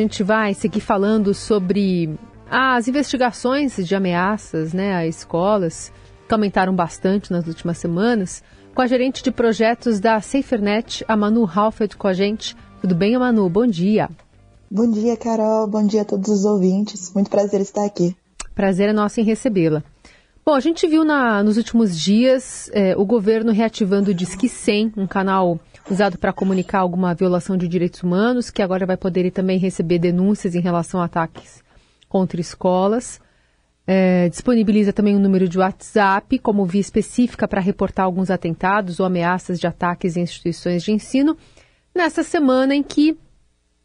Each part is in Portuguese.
gente vai seguir falando sobre as investigações de ameaças né, a escolas, que aumentaram bastante nas últimas semanas, com a gerente de projetos da SaferNet, a Manu Halfeld, com a gente. Tudo bem, Manu? Bom dia. Bom dia, Carol. Bom dia a todos os ouvintes. Muito prazer estar aqui. Prazer é nosso em recebê-la. Bom, a gente viu na, nos últimos dias é, o governo reativando o Disque 100, um canal usado para comunicar alguma violação de direitos humanos, que agora vai poder também receber denúncias em relação a ataques contra escolas. É, disponibiliza também um número de WhatsApp como via específica para reportar alguns atentados ou ameaças de ataques em instituições de ensino. Nessa semana em que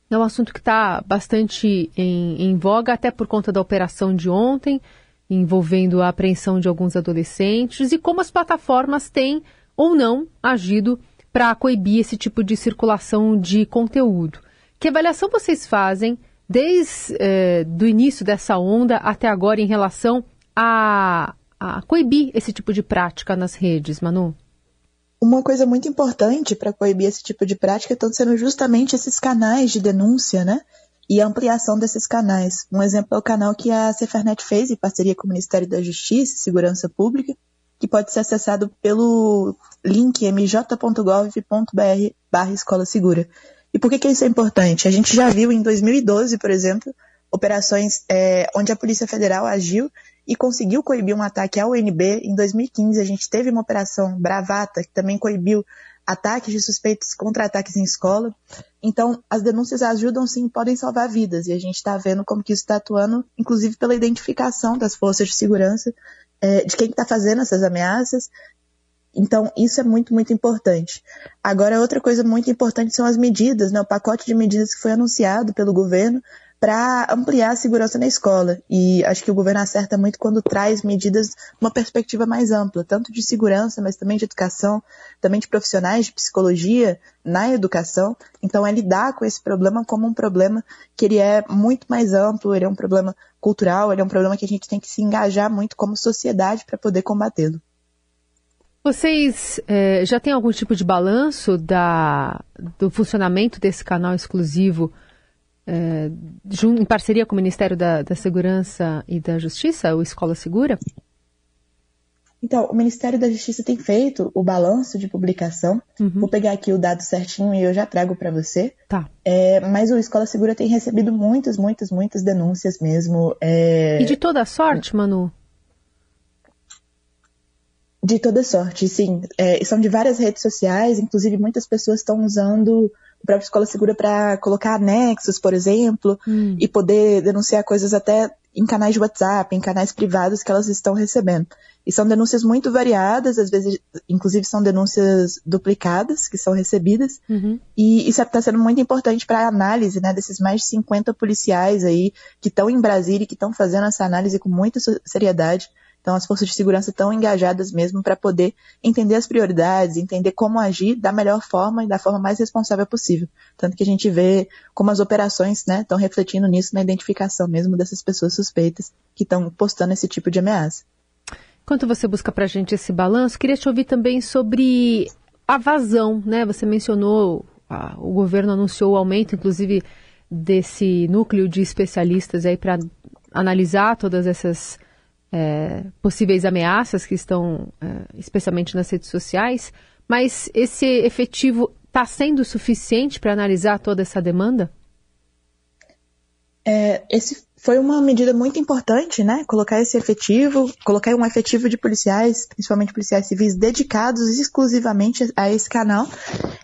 é um assunto que está bastante em, em voga, até por conta da operação de ontem, envolvendo a apreensão de alguns adolescentes e como as plataformas têm ou não agido para coibir esse tipo de circulação de conteúdo. Que avaliação vocês fazem desde eh, do início dessa onda até agora em relação a, a coibir esse tipo de prática nas redes, Manu? Uma coisa muito importante para coibir esse tipo de prática estão sendo justamente esses canais de denúncia, né? E a ampliação desses canais. Um exemplo é o canal que a Cefernet fez em parceria com o Ministério da Justiça e Segurança Pública, que pode ser acessado pelo link mj.gov.br barra escola segura. E por que, que isso é importante? A gente já viu em 2012, por exemplo, operações é, onde a Polícia Federal agiu e conseguiu coibir um ataque ao UNB. Em 2015, a gente teve uma operação Bravata, que também coibiu ataques de suspeitos contra ataques em escola. Então, as denúncias ajudam sim, podem salvar vidas. E a gente está vendo como que isso está atuando, inclusive pela identificação das forças de segurança é, de quem está fazendo essas ameaças. Então, isso é muito, muito importante. Agora, outra coisa muito importante são as medidas, né? o pacote de medidas que foi anunciado pelo governo para ampliar a segurança na escola. E acho que o governo acerta muito quando traz medidas uma perspectiva mais ampla, tanto de segurança, mas também de educação, também de profissionais de psicologia na educação. Então é lidar com esse problema como um problema que ele é muito mais amplo, ele é um problema cultural, ele é um problema que a gente tem que se engajar muito como sociedade para poder combatê-lo. Vocês é, já têm algum tipo de balanço da, do funcionamento desse canal exclusivo é, em parceria com o Ministério da, da, Segurança e da Justiça, o Escola Segura? Então, o Ministério da Justiça tem feito o balanço de publicação. Uhum. Vou pegar aqui o dado certinho e eu já trago para você. Tá. É, mas o Escola Segura tem recebido muitas, muitas, muitas denúncias mesmo. É... E de toda sorte, Manu? De toda sorte, sim. É, são de várias redes sociais, inclusive muitas pessoas estão usando o próprio Escola Segura para colocar anexos, por exemplo, hum. e poder denunciar coisas até em canais de WhatsApp, em canais privados que elas estão recebendo. E são denúncias muito variadas, às vezes, inclusive, são denúncias duplicadas que são recebidas. Uhum. E isso está sendo muito importante para a análise né, desses mais de 50 policiais aí que estão em Brasília e que estão fazendo essa análise com muita seriedade então, as forças de segurança estão engajadas mesmo para poder entender as prioridades, entender como agir da melhor forma e da forma mais responsável possível. Tanto que a gente vê como as operações né, estão refletindo nisso na identificação mesmo dessas pessoas suspeitas que estão postando esse tipo de ameaça. Enquanto você busca para a gente esse balanço, queria te ouvir também sobre a vazão, né? Você mencionou, a, o governo anunciou o aumento, inclusive, desse núcleo de especialistas aí para analisar todas essas é, possíveis ameaças que estão, é, especialmente nas redes sociais, mas esse efetivo está sendo suficiente para analisar toda essa demanda? É, esse foi uma medida muito importante, né? Colocar esse efetivo, colocar um efetivo de policiais, principalmente policiais civis, dedicados exclusivamente a esse canal.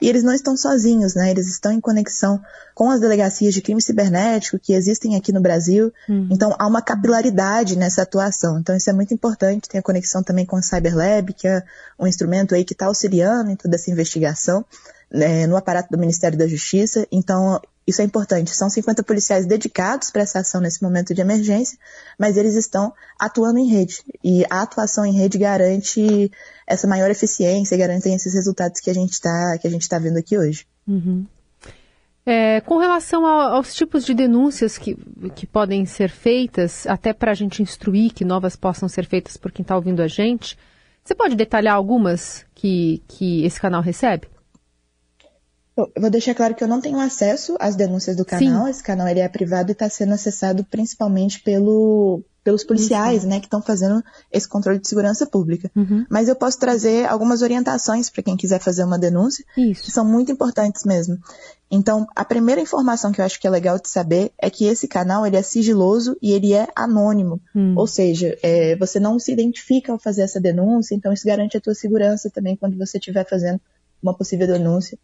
E eles não estão sozinhos, né? Eles estão em conexão com as delegacias de crime cibernético que existem aqui no Brasil. Hum. Então há uma capilaridade nessa atuação. Então isso é muito importante. Tem a conexão também com o Cyberlab, que é um instrumento aí que está auxiliando em toda essa investigação. Né, no aparato do Ministério da Justiça. Então, isso é importante. São 50 policiais dedicados para essa ação nesse momento de emergência, mas eles estão atuando em rede. E a atuação em rede garante essa maior eficiência, garante esses resultados que a gente está está vendo aqui hoje. Uhum. É, com relação aos tipos de denúncias que, que podem ser feitas, até para a gente instruir que novas possam ser feitas por quem está ouvindo a gente, você pode detalhar algumas que, que esse canal recebe? Eu vou deixar claro que eu não tenho acesso às denúncias do canal. Sim. Esse canal ele é privado e está sendo acessado principalmente pelo, pelos policiais, Isso. né, que estão fazendo esse controle de segurança pública. Uhum. Mas eu posso trazer algumas orientações para quem quiser fazer uma denúncia, Isso. que são muito importantes mesmo. Então, a primeira informação que eu acho que é legal de saber é que esse canal ele é sigiloso e ele é anônimo. Hum. Ou seja, é, você não se identifica ao fazer essa denúncia, então isso garante a tua segurança também quando você estiver fazendo uma possível denúncia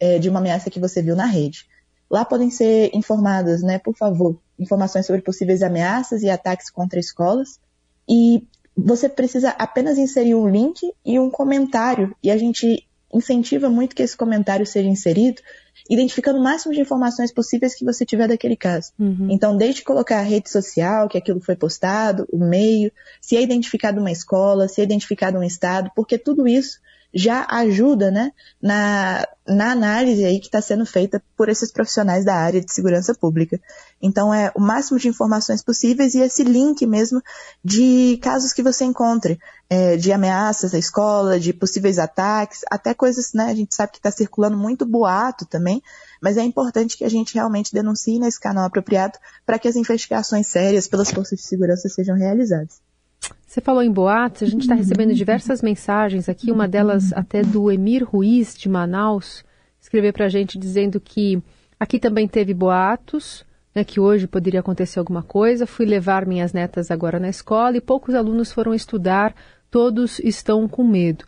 é, de uma ameaça que você viu na rede. Lá podem ser informadas, né, por favor, informações sobre possíveis ameaças e ataques contra escolas. E você precisa apenas inserir um link e um comentário. E a gente incentiva muito que esse comentário seja inserido, identificando o máximo de informações possíveis que você tiver daquele caso. Uhum. Então, desde colocar a rede social, que aquilo foi postado, o meio, se é identificado uma escola, se é identificado um estado, porque tudo isso já ajuda né, na, na análise aí que está sendo feita por esses profissionais da área de segurança pública. Então, é o máximo de informações possíveis e esse link mesmo de casos que você encontre, é, de ameaças à escola, de possíveis ataques, até coisas, né, a gente sabe que está circulando muito boato também, mas é importante que a gente realmente denuncie nesse canal apropriado para que as investigações sérias pelas forças de segurança sejam realizadas. Você falou em boatos, a gente está recebendo diversas mensagens aqui, uma delas até do Emir Ruiz, de Manaus, escreveu para a gente dizendo que aqui também teve boatos, né, que hoje poderia acontecer alguma coisa. Fui levar minhas netas agora na escola e poucos alunos foram estudar, todos estão com medo.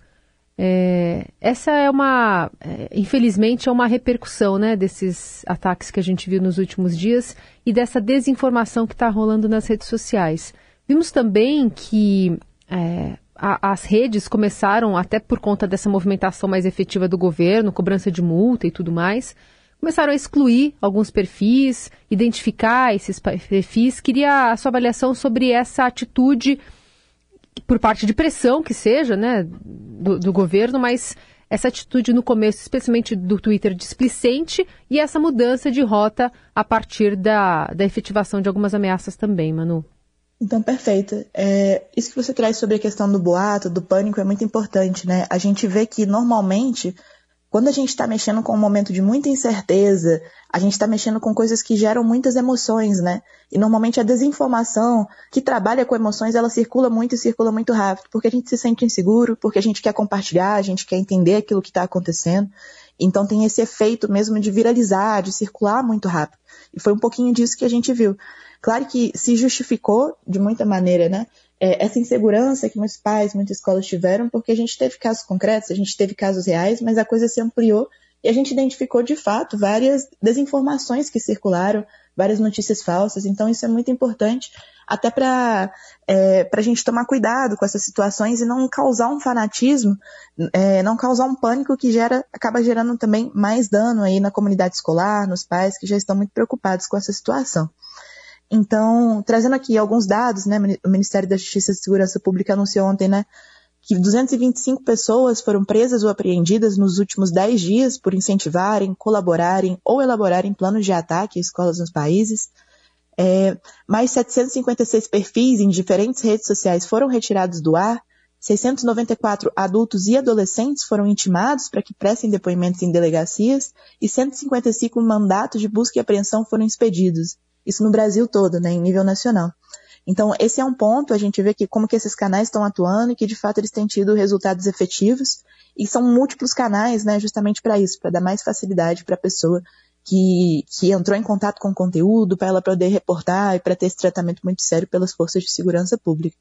É, essa é uma, é, infelizmente, é uma repercussão né, desses ataques que a gente viu nos últimos dias e dessa desinformação que está rolando nas redes sociais. Vimos também que é, a, as redes começaram, até por conta dessa movimentação mais efetiva do governo, cobrança de multa e tudo mais, começaram a excluir alguns perfis, identificar esses perfis. Queria a sua avaliação sobre essa atitude, por parte de pressão que seja, né, do, do governo, mas essa atitude no começo, especialmente do Twitter displicente, e essa mudança de rota a partir da, da efetivação de algumas ameaças também, Manu. Então, perfeito. É, isso que você traz sobre a questão do boato, do pânico, é muito importante, né? A gente vê que normalmente, quando a gente está mexendo com um momento de muita incerteza, a gente está mexendo com coisas que geram muitas emoções, né? E normalmente a desinformação que trabalha com emoções, ela circula muito e circula muito rápido, porque a gente se sente inseguro, porque a gente quer compartilhar, a gente quer entender aquilo que está acontecendo. Então tem esse efeito mesmo de viralizar, de circular muito rápido. E foi um pouquinho disso que a gente viu. Claro que se justificou de muita maneira, né? É, essa insegurança que muitos pais, muitas escolas tiveram, porque a gente teve casos concretos, a gente teve casos reais, mas a coisa se ampliou e a gente identificou de fato várias desinformações que circularam, várias notícias falsas. Então isso é muito importante, até para é, a gente tomar cuidado com essas situações e não causar um fanatismo, é, não causar um pânico que gera, acaba gerando também mais dano aí na comunidade escolar, nos pais que já estão muito preocupados com essa situação. Então, trazendo aqui alguns dados, né, o Ministério da Justiça e Segurança Pública anunciou ontem, né, que 225 pessoas foram presas ou apreendidas nos últimos 10 dias por incentivarem, colaborarem ou elaborarem planos de ataque a escolas nos países. É, mais 756 perfis em diferentes redes sociais foram retirados do ar. 694 adultos e adolescentes foram intimados para que prestem depoimentos em delegacias e 155 mandatos de busca e apreensão foram expedidos. Isso no Brasil todo, né, em nível nacional. Então, esse é um ponto, a gente vê que como que esses canais estão atuando e que de fato eles têm tido resultados efetivos e são múltiplos canais, né, justamente para isso, para dar mais facilidade para a pessoa que, que entrou em contato com o conteúdo, para ela poder reportar e para ter esse tratamento muito sério pelas forças de segurança pública.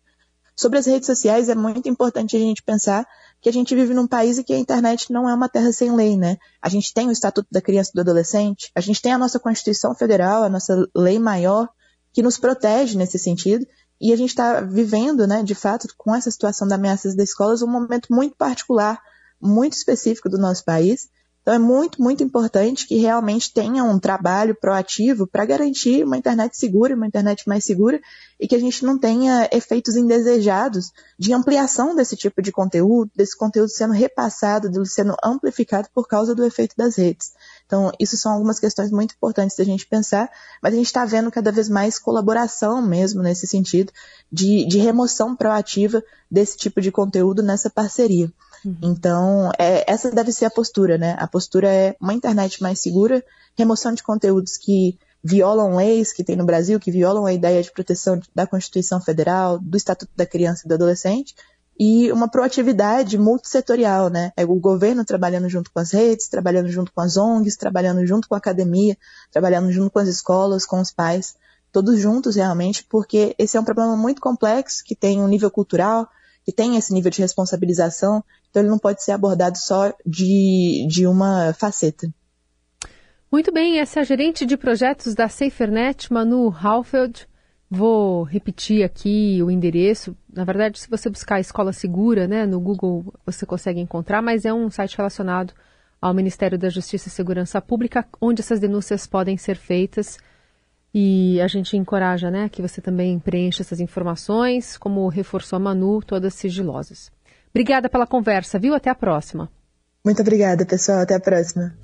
Sobre as redes sociais, é muito importante a gente pensar que a gente vive num país em que a internet não é uma terra sem lei, né? A gente tem o Estatuto da Criança e do Adolescente, a gente tem a nossa Constituição Federal, a nossa lei maior, que nos protege nesse sentido, e a gente está vivendo, né, de fato, com essa situação da ameaças das escolas, um momento muito particular, muito específico do nosso país, então é muito, muito importante que realmente tenha um trabalho proativo para garantir uma internet segura, uma internet mais segura e que a gente não tenha efeitos indesejados de ampliação desse tipo de conteúdo, desse conteúdo sendo repassado, sendo amplificado por causa do efeito das redes. Então, isso são algumas questões muito importantes da gente pensar, mas a gente está vendo cada vez mais colaboração mesmo nesse sentido, de, de remoção proativa desse tipo de conteúdo nessa parceria. Uhum. Então, é, essa deve ser a postura, né? A postura é uma internet mais segura, remoção de conteúdos que violam leis que tem no Brasil, que violam a ideia de proteção da Constituição Federal, do Estatuto da Criança e do Adolescente, e uma proatividade multissetorial, né? É o governo trabalhando junto com as redes, trabalhando junto com as ONGs, trabalhando junto com a academia, trabalhando junto com as escolas, com os pais, todos juntos realmente, porque esse é um problema muito complexo, que tem um nível cultural, que tem esse nível de responsabilização, então ele não pode ser abordado só de, de uma faceta. Muito bem, essa é a gerente de projetos da SaferNet, Manu Halfeld. Vou repetir aqui o endereço. Na verdade, se você buscar Escola Segura, né, no Google você consegue encontrar, mas é um site relacionado ao Ministério da Justiça e Segurança Pública, onde essas denúncias podem ser feitas. E a gente encoraja, né, que você também preencha essas informações, como reforçou a Manu, todas sigilosas. Obrigada pela conversa, viu? Até a próxima. Muito obrigada, pessoal. Até a próxima.